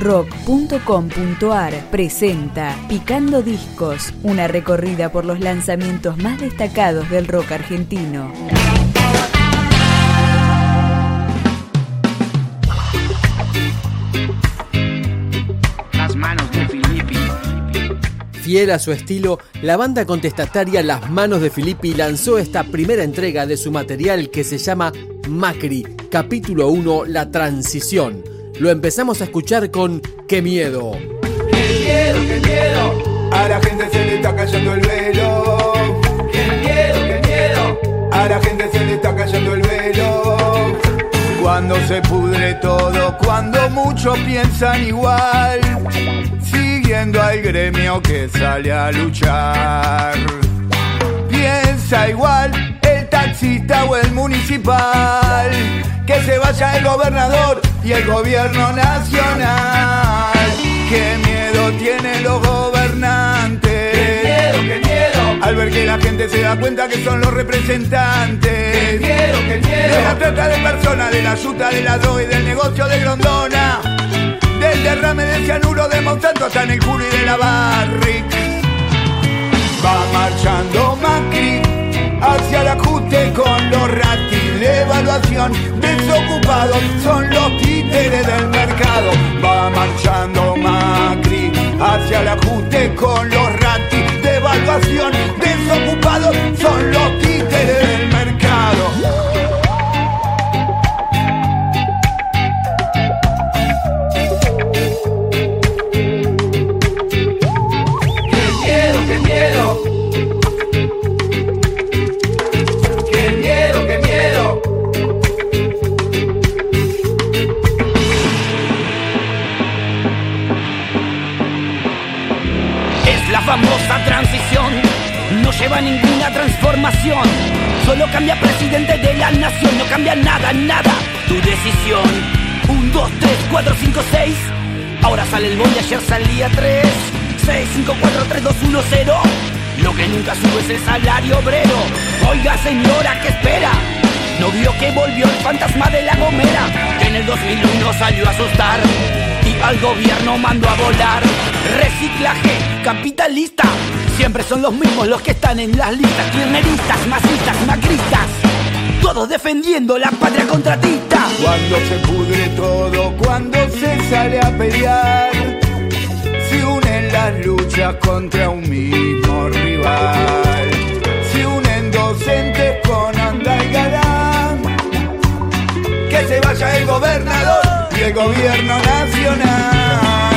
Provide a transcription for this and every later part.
rock.com.ar presenta Picando Discos, una recorrida por los lanzamientos más destacados del rock argentino. Las manos de Filippi. Fiel a su estilo, la banda contestataria Las Manos de Filippi lanzó esta primera entrega de su material que se llama Macri, capítulo 1, La Transición. Lo empezamos a escuchar con Qué miedo. ¡Qué miedo, qué miedo! A la gente se le está cayendo el velo. ¡Qué miedo, qué miedo! A la gente se le está cayendo el velo. Cuando se pudre todo, cuando muchos piensan igual, siguiendo al gremio que sale a luchar. Piensa igual el taxista o el municipal, que se vaya el gobernador y el gobierno nacional. Qué miedo tienen los gobernantes. Qué miedo, qué miedo. Al ver que la gente se da cuenta que son los representantes. Qué miedo, qué miedo. De la trata de personas, de la yuta, de la droga y del negocio de Grondona. Del derrame de cianuro de Monsanto hasta en el culo y de la Barrick. Va marchando Macri hacia el ajuste con los ratis de evaluación. Desocupados son los títeres del mercado. Va marchando Macri hacia el ajuste con los ratis de evaluación. Desocupados son los títeres del mercado. Transformación. Solo cambia presidente de la nación. No cambia nada, nada. Tu decisión. 1, 2, 3, 4, 5, 6. Ahora sale el boy, ayer salía 3. 6, 5, 4, 3, 2, 1, 0. Lo que nunca sube es el salario obrero. Oiga, señora, ¿qué espera? ¿No vio que volvió el fantasma de la gomera? Que en el 2001 salió a asustar y al gobierno mandó a volar. Reciclaje capitalista. Siempre son los mismos los que están en las listas. Kirchneristas, masistas, macristas. Todos defendiendo la patria contratista. Cuando se pudre todo, cuando se sale a pelear, se unen las luchas contra un mismo rival. Se unen docentes con Anda y Galán. Que se vaya el gobernador y el gobierno nacional.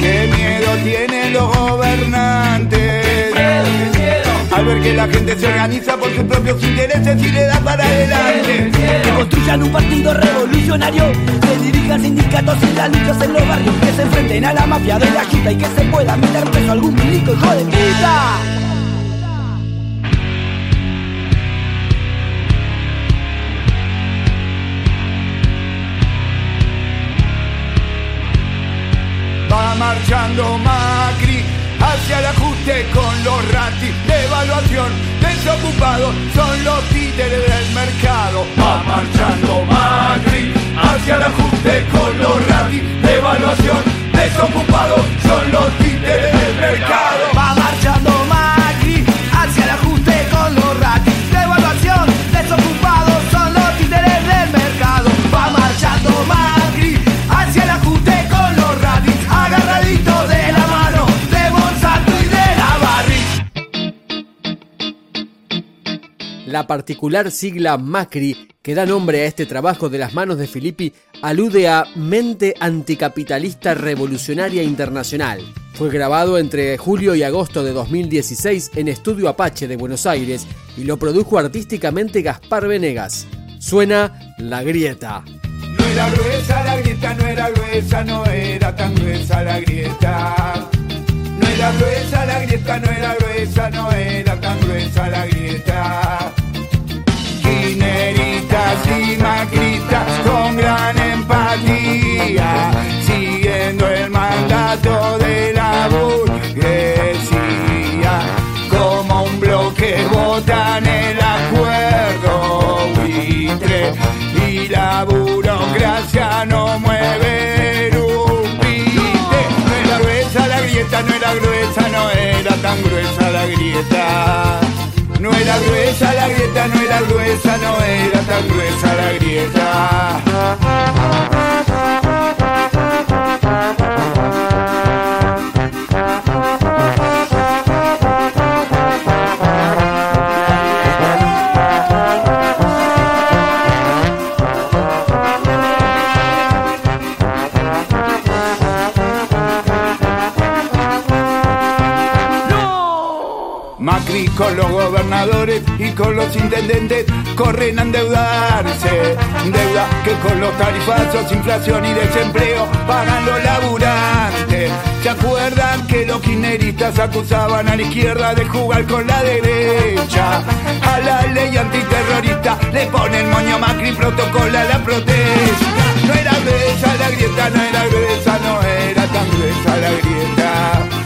Qué miedo tienen los gobernantes. Al que la gente se organiza por sus propios intereses y le da para adelante. Que construyan un partido revolucionario. Que dirijan sindicatos y las luchas en los barrios. Que se enfrenten a la mafia de la quita y que se pueda meter preso algún milico hijo de puta. Marchando Macri hacia el ajuste con los ratis de evaluación. Desocupados son los títeres del mercado. Va marchando Macri hacia el ajuste con los ratis de evaluación. Particular sigla Macri, que da nombre a este trabajo de las manos de Filippi, alude a Mente Anticapitalista Revolucionaria Internacional. Fue grabado entre julio y agosto de 2016 en Estudio Apache de Buenos Aires y lo produjo artísticamente Gaspar Venegas. Suena La Grieta. No era gruesa la grieta, no era gruesa, no era tan gruesa la grieta. No era gruesa la grieta, no era gruesa, no era tan gruesa la grieta lágrimas gritas con gran empatía, siguiendo el mandato de la burguesía. Como un bloque votan el acuerdo buitre y la burocracia no mueve el upite. No era gruesa la grieta, no era gruesa, no era tan gruesa la grieta. No era gruesa la grieta, no era gruesa, no era tan gruesa la grieta. Macri con los y con los intendentes corren a endeudarse. Deuda que con los tarifazos, inflación y desempleo pagan los laburantes. ¿Se acuerdan que los kirchneristas acusaban a la izquierda de jugar con la derecha? A la ley antiterrorista le ponen moño Macri protocola la protesta. No era gruesa la grieta, no era gruesa, no era tan gruesa la grieta.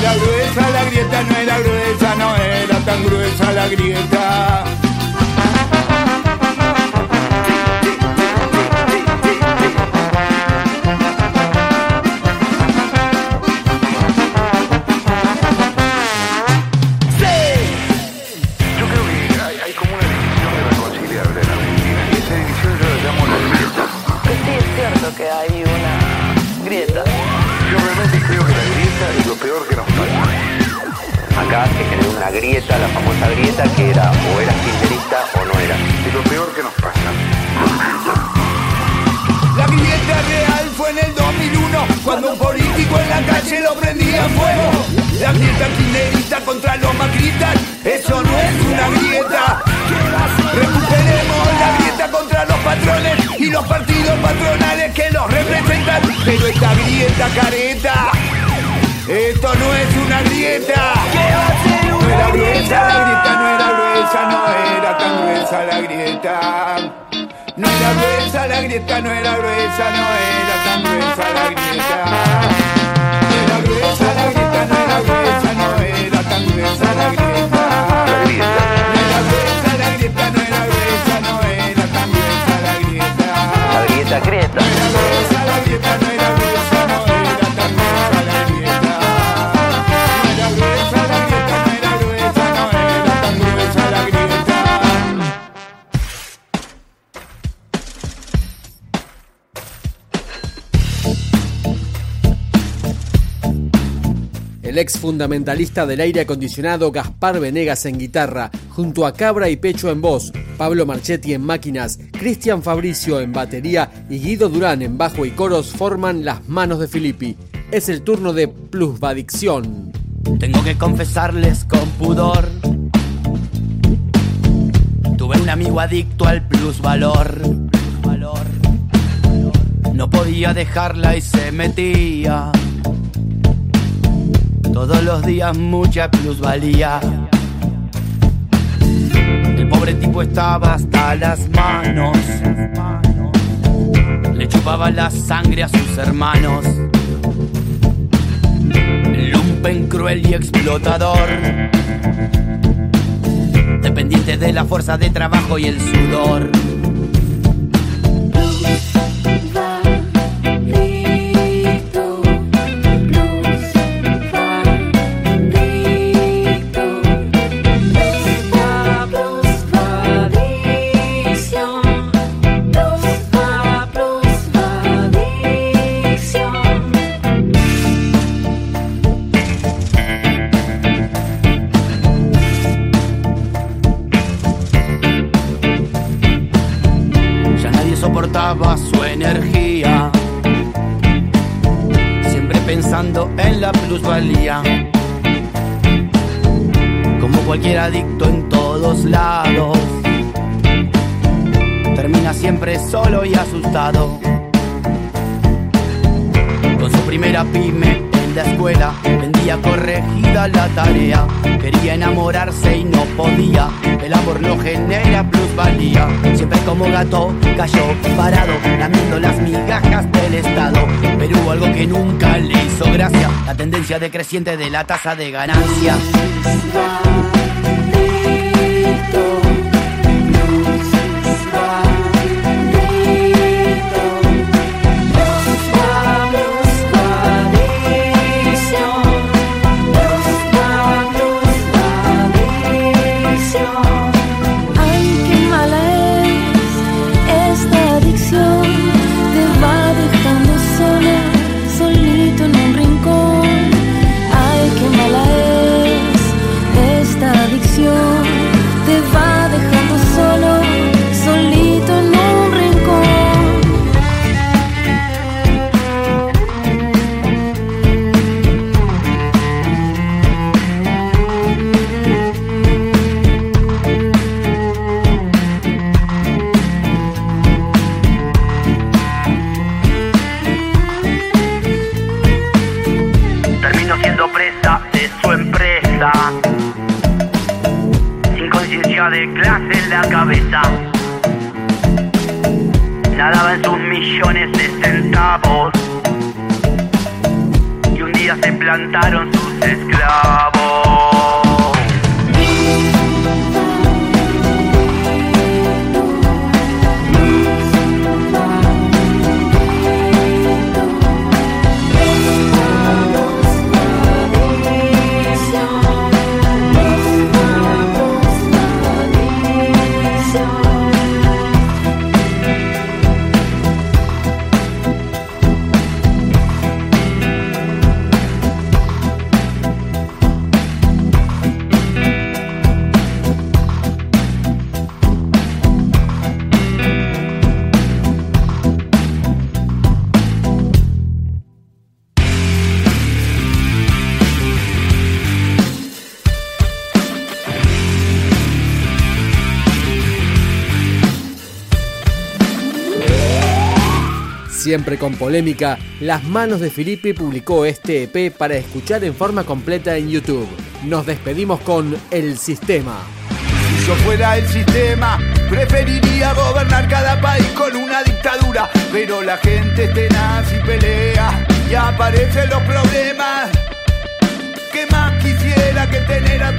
Era gruesa la grieta, no era gruesa, no era tan gruesa la grieta. Que era o eras kirchnerista o no eras. Es lo peor que nos pasa. La grieta real fue en el 2001 cuando un político en la calle lo prendía en fuego. La grieta kirchnerista contra los macristas, eso no es una grieta. Recuperemos la grieta contra los patrones y los partidos patronales que los representan. Pero esta grieta careta, esto no es una grieta. No era gruesa la gruesa la grieta, no era gruesa, no era tan gruesa la grieta. No era gruesa la grieta, no era gruesa, no era tan gruesa la grieta. La grieta. No era gruesa la grieta, no era gruesa, no era tan gruesa la grieta. La grieta creta. No era gruesa la grieta, no era gruesa, ex fundamentalista del aire acondicionado Gaspar Venegas en guitarra, junto a Cabra y Pecho en voz, Pablo Marchetti en máquinas, Cristian Fabricio en batería y Guido Durán en bajo y coros forman Las Manos de Filippi. Es el turno de Plusvadicción. Tengo que confesarles con pudor. Tuve un amigo adicto al plusvalor. Plusvalor. No podía dejarla y se metía. Todos los días mucha plusvalía. El pobre tipo estaba hasta las manos. Le chupaba la sangre a sus hermanos. Lumpen cruel y explotador. Dependiente de la fuerza de trabajo y el sudor. Primera pyme en la escuela vendía corregida la tarea. Quería enamorarse y no podía. El amor no genera plusvalía. Siempre como gato cayó parado, lamiendo las migajas del Estado. Pero hubo algo que nunca le hizo gracia: la tendencia decreciente de la tasa de ganancia. Nadaba en sus millones de centavos. Y un día se plantaron sus esclavos. Siempre con polémica, Las Manos de Filippi publicó este EP para escuchar en forma completa en YouTube. Nos despedimos con El Sistema. Si yo fuera el sistema, preferiría gobernar cada país con una dictadura. Pero la gente es tenaz y pelea y aparecen los problemas. ¿Qué más quisiera que tener a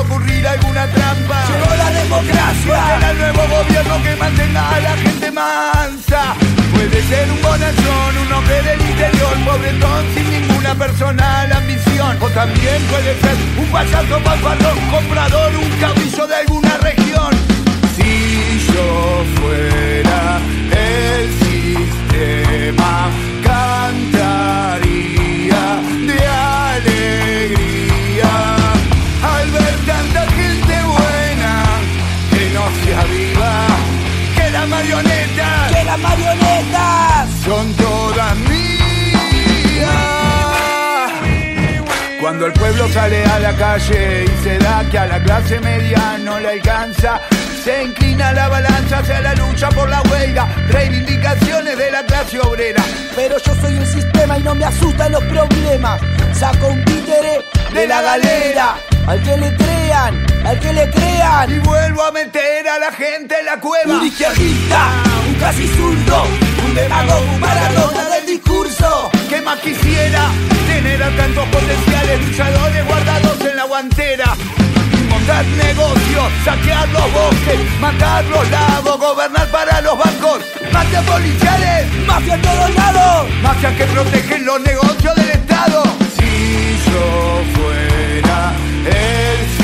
ocurrir alguna trampa. Llegó la democracia. Será el nuevo gobierno que mantenga a la gente mansa. Puede ser un bonachón, un hombre del interior, pobretón sin ninguna personal ambición. O también puede ser un payaso malvadón, comprador, el pueblo sale a la calle y se da que a la clase media no le alcanza, se inclina la balanza hacia la lucha por la huelga, reivindicaciones de la clase obrera. Pero yo soy un sistema y no me asustan los problemas. Saco un títere de la galera. Al que le crean, al que le Y crean. vuelvo a meter a la gente en la cueva. Un izquierdista, un casi zurdo, un demagogo, un maradona del discurso. ¿Qué más quisiera tener a tantos potenciales luchadores guardados en la guantera? Montar negocios, saquear los bosques, matar los lagos, gobernar para los bancos, mafias policiales, Mafia en todos lados. mafias que protegen los negocios del Estado. Si yo fuera el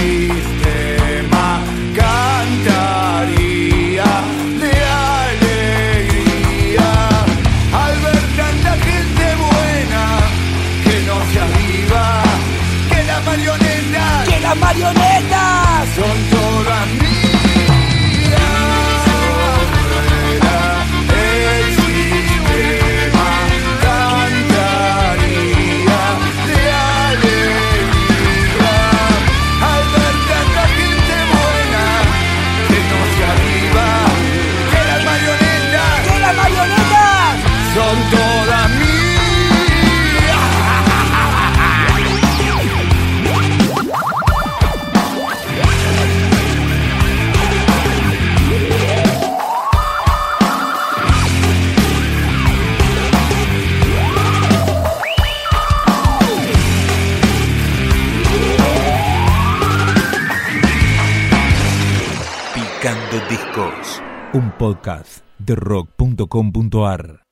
marionetas! son todas mías. Podcast de rock.com.ar.